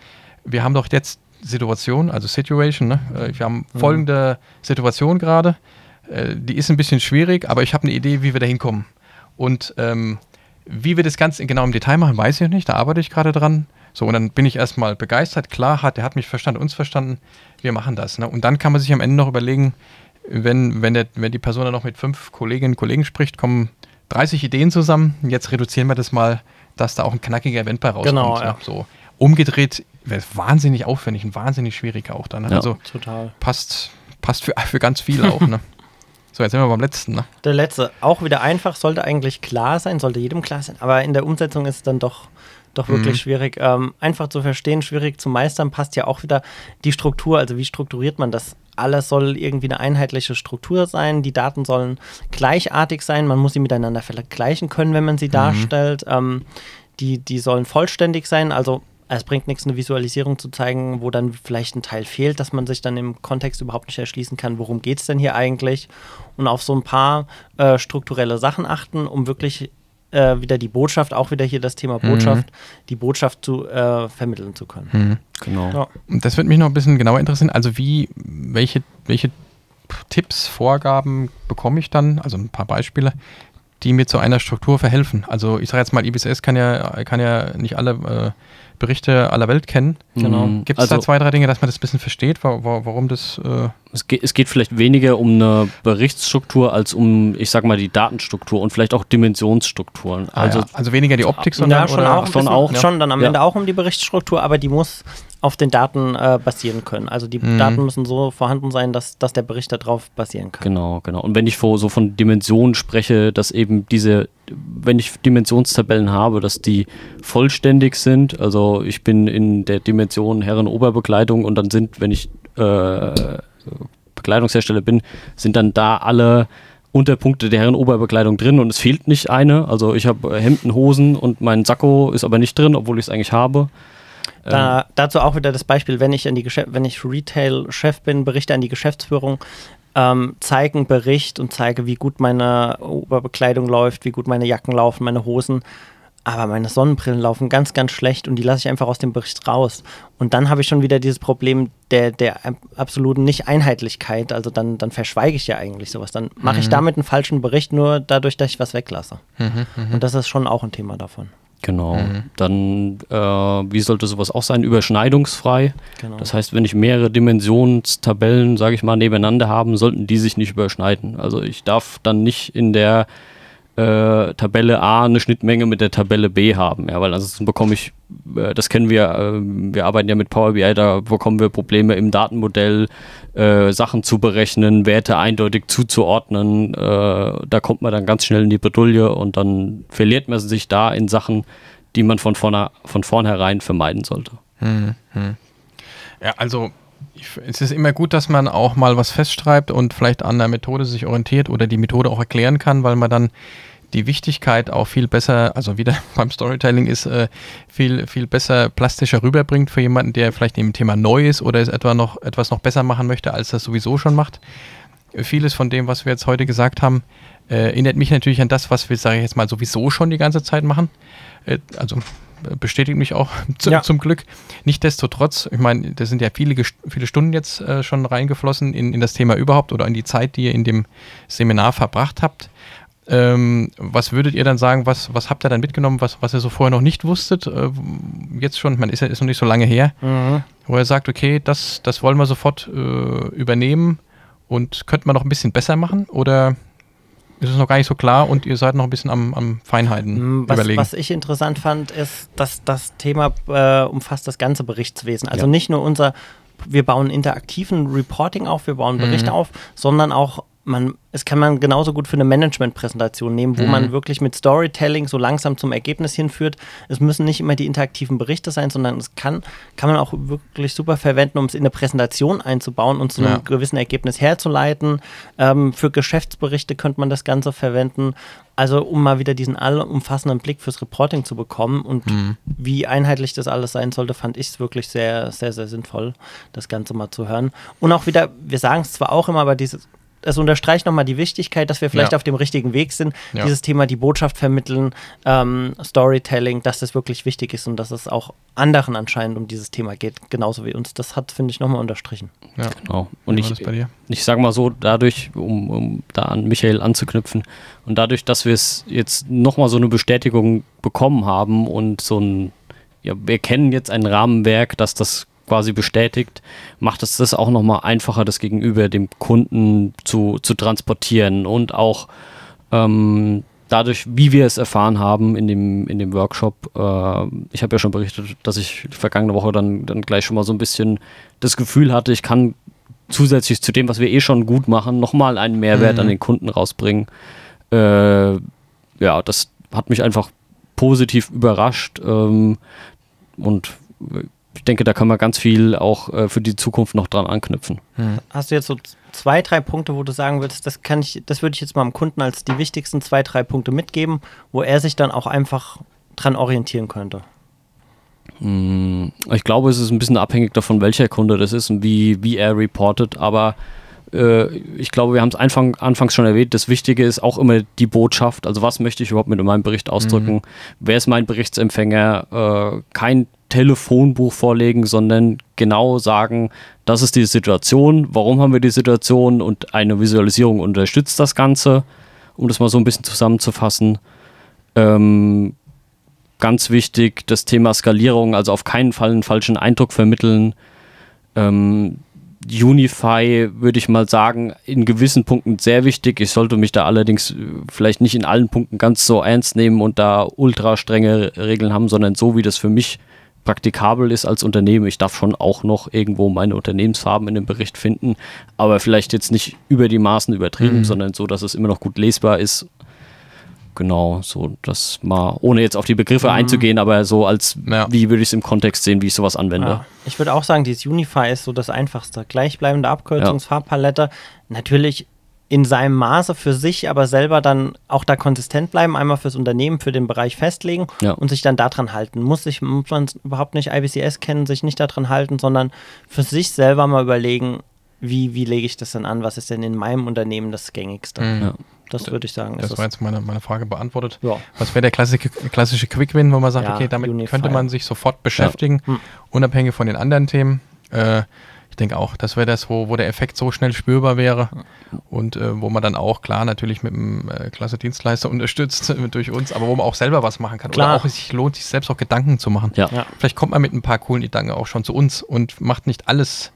wir haben doch jetzt Situation, also Situation, ne? Äh, wir haben Mhm. folgende Situation gerade, äh, die ist ein bisschen schwierig, aber ich habe eine Idee, wie wir da hinkommen. Und ähm, wie wir das Ganze genau im Detail machen, weiß ich noch nicht, da arbeite ich gerade dran. So, und dann bin ich erstmal begeistert, klar, hat, der hat mich verstanden, uns verstanden, wir machen das. Ne? Und dann kann man sich am Ende noch überlegen, wenn, wenn, der, wenn die Person dann noch mit fünf Kolleginnen und Kollegen spricht, kommen 30 Ideen zusammen. Jetzt reduzieren wir das mal, dass da auch ein knackiger Event bei rauskommt. Genau, ne? ja. So umgedreht wäre es wahnsinnig aufwendig und wahnsinnig schwierig auch dann. Ne? Ja. Also Total. passt, passt für, für ganz viel auch. ne? So, jetzt sind wir beim letzten. Ne? Der letzte, auch wieder einfach, sollte eigentlich klar sein, sollte jedem klar sein, aber in der Umsetzung ist es dann doch, doch wirklich Mhm. schwierig. Ähm, einfach zu verstehen, schwierig zu meistern, passt ja auch wieder die Struktur. Also wie strukturiert man das? Alles soll irgendwie eine einheitliche Struktur sein. Die Daten sollen gleichartig sein. Man muss sie miteinander vergleichen können, wenn man sie darstellt. Ähm, die, die sollen vollständig sein. Also es bringt nichts, eine Visualisierung zu zeigen, wo dann vielleicht ein Teil fehlt, dass man sich dann im Kontext überhaupt nicht erschließen kann, worum geht es denn hier eigentlich. Und auf so ein paar äh, strukturelle Sachen achten, um wirklich äh, wieder die Botschaft, auch wieder hier das Thema Botschaft, die Botschaft zu äh, vermitteln zu können. Genau. Ja. Und das würde mich noch ein bisschen genauer interessieren. Also wie, welche, welche Tipps, Vorgaben bekomme ich dann? Also ein paar Beispiele, die mir zu einer Struktur verhelfen. Also ich sage jetzt mal, IBSS kann ja, kann ja nicht alle äh, Berichte aller Welt kennen. Genau. Mm, Gibt es also, da zwei, drei Dinge, dass man das ein bisschen versteht, wa wa warum das... Äh, Es geht, es geht vielleicht weniger um eine Berichtsstruktur als um, ich sag mal, die Datenstruktur und vielleicht auch Dimensionsstrukturen. also, Also ja, also weniger die Optik, sondern... ja, schon oder, auch, ein schon bisschen, auch, ja. schon dann am Ja. Ende auch um die Berichtsstruktur, aber die muss auf den Daten äh, basieren können. Also die Mhm. Daten müssen so vorhanden sein, dass, dass der Bericht darauf basieren kann. Genau, genau. Und wenn ich vor, so von Dimensionen spreche, dass eben diese, wenn ich Dimensionstabellen habe, dass die vollständig sind, also ich bin in der Dimension Herren-Oberbekleidung und dann sind, wenn ich äh, Bekleidungshersteller bin, sind dann da alle Unterpunkte der Herren-Oberbekleidung drin und es fehlt nicht eine. Also ich habe Hemden, Hosen und mein Sakko ist aber nicht drin, obwohl ich es eigentlich habe. Da, dazu auch wieder das Beispiel, wenn ich, an die Geschäf wenn ich Retail-Chef bin, berichte an die Geschäftsführung, ähm, zeige einen Bericht und zeige, wie gut meine Oberbekleidung läuft, wie gut meine Jacken laufen, meine Hosen. Aber meine Sonnenbrillen laufen ganz, ganz schlecht und die lasse ich einfach aus dem Bericht raus. Und dann habe ich schon wieder dieses Problem der, der ab- absoluten Nicht-Einheitlichkeit. Also dann, dann verschweige ich ja eigentlich sowas. Dann mache ich damit einen falschen Bericht, nur dadurch, dass ich was weglasse. Und das ist schon auch ein Thema davon. Genau. Dann, äh, wie sollte sowas auch sein? Überschneidungsfrei. Genau. Das heißt, wenn ich mehrere Dimensionstabellen, sage ich mal, nebeneinander haben, sollten die sich nicht überschneiden. Also ich darf dann nicht in der äh, Tabelle A eine Schnittmenge mit der Tabelle B haben, ja, weil ansonsten bekomme ich, äh, das kennen wir, äh, wir arbeiten ja mit Power BI, da bekommen wir Probleme im Datenmodell, äh, Sachen zu berechnen, Werte eindeutig zuzuordnen, äh, da kommt man dann ganz schnell in die Bredouille und dann verliert man sich da in Sachen, die man von, vorne, von vornherein vermeiden sollte. Ja, also ich, es ist immer gut, dass man auch mal was festschreibt und vielleicht an der Methode sich orientiert oder die Methode auch erklären kann, weil man dann die Wichtigkeit auch viel besser, also wieder beim Storytelling ist, äh, viel, viel besser plastischer rüberbringt für jemanden, der vielleicht im Thema neu ist oder es etwa noch etwas noch besser machen möchte, als das sowieso schon macht. Vieles von dem, was wir jetzt heute gesagt haben, äh, erinnert mich natürlich an das, was wir, sage ich jetzt mal, sowieso schon die ganze Zeit machen. Äh, also bestätigt mich auch zu, Ja. zum Glück. Nichtsdestotrotz, ich meine, da sind ja viele, viele Stunden jetzt äh, schon reingeflossen in, in das Thema überhaupt oder in die Zeit, die ihr in dem Seminar verbracht habt. Ähm, was würdet ihr dann sagen, was, was habt ihr dann mitgenommen, was, was ihr so vorher noch nicht wusstet? Äh, jetzt schon, man ist ja ist noch nicht so lange her, Mhm. wo ihr sagt, okay, das, das wollen wir sofort äh, übernehmen und könnte man noch ein bisschen besser machen? Oder ist es noch gar nicht so klar und ihr seid noch ein bisschen am, am Feinheiten Mm, Was, überlegen? was ich interessant fand, ist, dass das Thema äh, umfasst das ganze Berichtswesen. Also Ja. nicht nur unser, wir bauen interaktiven Reporting auf, wir bauen Berichte Mhm. auf, sondern auch man, es kann man genauso gut für eine Management-Präsentation nehmen, wo Mhm. man wirklich mit Storytelling so langsam zum Ergebnis hinführt. Es müssen nicht immer die interaktiven Berichte sein, sondern es kann, kann man auch wirklich super verwenden, um es in eine Präsentation einzubauen und zu einem Ja. gewissen Ergebnis herzuleiten. Ähm, für Geschäftsberichte könnte man das Ganze verwenden. Also um mal wieder diesen allumfassenden Blick fürs Reporting zu bekommen und Mhm. wie einheitlich das alles sein sollte, fand ich es wirklich sehr, sehr, sehr sinnvoll, das Ganze mal zu hören. Und auch wieder, wir sagen es zwar auch immer, aber dieses, es unterstreicht nochmal die Wichtigkeit, dass wir vielleicht Ja. auf dem richtigen Weg sind. Ja. Dieses Thema, die Botschaft vermitteln, ähm, Storytelling, dass das wirklich wichtig ist und dass es auch anderen anscheinend um dieses Thema geht, genauso wie uns. Das hat, finde ich, nochmal unterstrichen. Ja. Genau. Und ich, das bei dir? ich sage mal so, dadurch, um, um da an Michael anzuknüpfen, und dadurch, dass wir es jetzt nochmal so eine Bestätigung bekommen haben und so ein, ja, wir kennen jetzt ein Rahmenwerk, das das quasi bestätigt, macht es das auch nochmal einfacher, das gegenüber dem Kunden zu, zu transportieren und auch ähm, dadurch, wie wir es erfahren haben in dem, in dem Workshop, äh, ich habe ja schon berichtet, dass ich vergangene Woche dann, dann gleich schon mal so ein bisschen das Gefühl hatte, ich kann zusätzlich zu dem, was wir eh schon gut machen, nochmal einen Mehrwert Mhm. an den Kunden rausbringen. Äh, ja, das hat mich einfach positiv überrascht ähm, und ich denke, da kann man ganz viel auch äh, für die Zukunft noch dran anknüpfen. Hast du jetzt so zwei, drei Punkte, wo du sagen würdest, das kann ich, das würde ich jetzt mal dem Kunden als die wichtigsten zwei, drei Punkte mitgeben, wo er sich dann auch einfach dran orientieren könnte? Mm, Ich glaube, es ist ein bisschen abhängig davon, welcher Kunde das ist und wie, wie er reportet, aber äh, ich glaube, wir haben es Anfang, anfangs schon erwähnt, das Wichtige ist auch immer die Botschaft, also was möchte ich überhaupt mit meinem Bericht ausdrücken, wer ist mein Berichtsempfänger, äh, kein Telefonbuch vorlegen, sondern genau sagen, das ist die Situation, warum haben wir die Situation und eine Visualisierung unterstützt das Ganze, um das mal so ein bisschen zusammenzufassen. Ähm, ganz wichtig, das Thema Skalierung, also auf keinen Fall einen falschen Eindruck vermitteln. Ähm, Unify würde ich mal sagen, in gewissen Punkten sehr wichtig. Ich sollte mich da allerdings äh, vielleicht nicht in allen Punkten ganz so ernst nehmen und da ultra strenge Regeln haben, sondern so wie das für mich praktikabel ist als Unternehmen. Ich darf schon auch noch irgendwo meine Unternehmensfarben in dem Bericht finden, aber vielleicht jetzt nicht über die Maßen übertrieben, Mhm. sondern so, dass es immer noch gut lesbar ist Genau, so das mal, ohne jetzt auf die Begriffe einzugehen, aber so als, Ja. wie würde ich es im Kontext sehen, wie ich sowas anwende. Ja. Ich würde auch sagen, dieses Unify ist so das einfachste. Gleichbleibende Abkürzungsfarbpalette. Natürlich in seinem Maße für sich, aber selber dann auch da konsistent bleiben, einmal fürs Unternehmen, für den Bereich festlegen Ja. und sich dann daran halten. Muss, sich, muss man überhaupt nicht IBCS kennen, sich nicht daran halten, sondern für sich selber mal überlegen, wie, wie lege ich das denn an? Was ist denn in meinem Unternehmen das gängigste? Mhm. Ja. Das würde ich sagen. Das ist war jetzt meine, meine Frage beantwortet. ja. Was wäre der klassische, klassische Quick-Win, wo man sagt, Ja, okay, damit Unify. könnte man sich sofort beschäftigen, Hm. unabhängig von den anderen Themen. Äh, ich denke auch, das wäre das, wo, wo der Effekt so schnell spürbar wäre und äh, wo man dann auch klar natürlich mit einem äh, klasse Dienstleister unterstützt äh, durch uns, aber wo man auch selber was machen kann. Klar. Oder auch es sich lohnt, sich selbst auch Gedanken zu machen. Ja. Ja. Vielleicht kommt man mit ein paar coolen Gedanken auch schon zu uns und macht nicht alles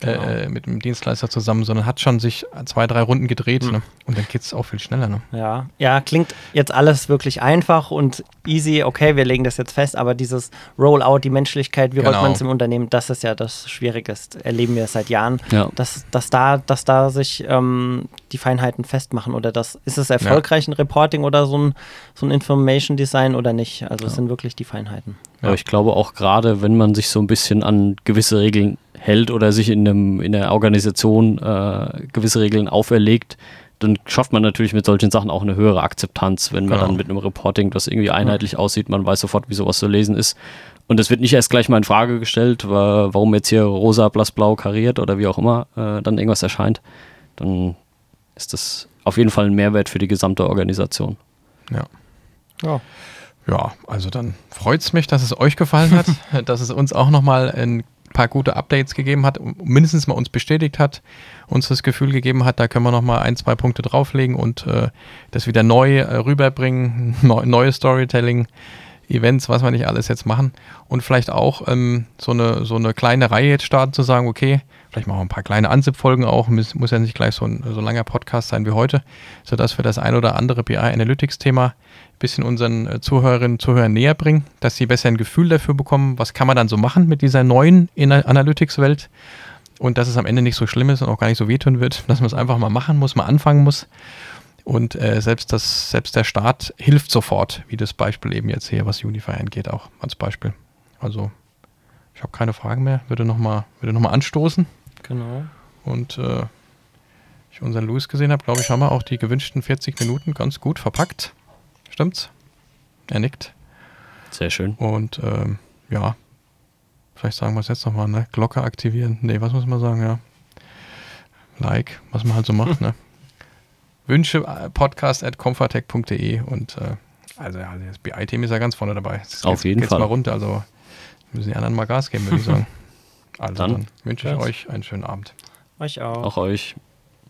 Genau. äh, mit dem Dienstleister zusammen, sondern hat schon sich zwei, drei Runden gedreht. Hm. Ne? Und dann geht es auch viel schneller. Ne? Ja, ja, klingt jetzt alles wirklich einfach und easy. Okay, wir legen das jetzt fest, aber dieses Rollout, die Menschlichkeit, wie rollt Genau. man es im Unternehmen, das ist ja das Schwierige. Das erleben wir seit Jahren, Ja. dass, dass, da, dass da sich ähm, die Feinheiten festmachen oder das ist es erfolgreich ein Reporting oder so ein, so ein Information Design oder nicht. Also es sind wirklich die Feinheiten. Aber ich glaube auch gerade, wenn man sich so ein bisschen an gewisse Regeln hält oder sich in, einem, in der Organisation äh, gewisse Regeln auferlegt, dann schafft man natürlich mit solchen Sachen auch eine höhere Akzeptanz, wenn man Genau. dann mit einem Reporting, das irgendwie einheitlich aussieht, man weiß sofort, wie sowas zu lesen ist. Und es wird nicht erst gleich mal in Frage gestellt, wa- warum jetzt hier rosa, blass, blau kariert oder wie auch immer äh, dann irgendwas erscheint. Dann ist das auf jeden Fall ein Mehrwert für die gesamte Organisation. Ja. Ja. Ja, also dann freut es mich, dass es euch gefallen hat, dass es uns auch nochmal ein paar gute Updates gegeben hat, mindestens mal uns bestätigt hat, uns das Gefühl gegeben hat, da können wir nochmal ein, zwei Punkte drauflegen und äh, das wieder neu äh, rüberbringen, neu, neue Storytelling. Events, was wir nicht alles jetzt machen und vielleicht auch ähm, so, eine, so eine kleine Reihe jetzt starten, zu sagen, okay, vielleicht machen wir ein paar kleine Ansipp-Folgen auch, muss, muss ja nicht gleich so ein so langer Podcast sein wie heute, sodass wir das ein oder andere BI-Analytics-Thema ein bisschen unseren äh, Zuhörerinnen und Zuhörern näher bringen, dass sie besser ein Gefühl dafür bekommen, was kann man dann so machen mit dieser neuen Analytics-Welt. und dass es am Ende nicht so schlimm ist und auch gar nicht so wehtun wird, dass man es einfach mal machen muss, mal anfangen muss. Und äh, selbst, das, selbst der Start hilft sofort, wie das Beispiel eben jetzt hier, was Unify angeht, auch als Beispiel. Also ich habe keine Fragen mehr, würde nochmal noch anstoßen. Genau. Und äh, ich unseren Louis gesehen habe, glaube ich, haben wir auch die gewünschten 40 Minuten ganz gut verpackt. Stimmt's? Er nickt. Sehr schön. Und ähm, ja, vielleicht sagen wir es jetzt nochmal, ne? Glocke aktivieren. Nee, was muss man sagen, ja. Like, was man halt so macht, ne? Wünsche äh, podcast at comfortech.de und äh, also ja, das BI-Team ist ja ganz vorne dabei. Jetzt Auf jeden Fall. mal runter, also müssen die anderen mal Gas geben, würde ich sagen. Also dann, dann wünsche ich euch einen schönen Abend. Euch auch. Auch euch.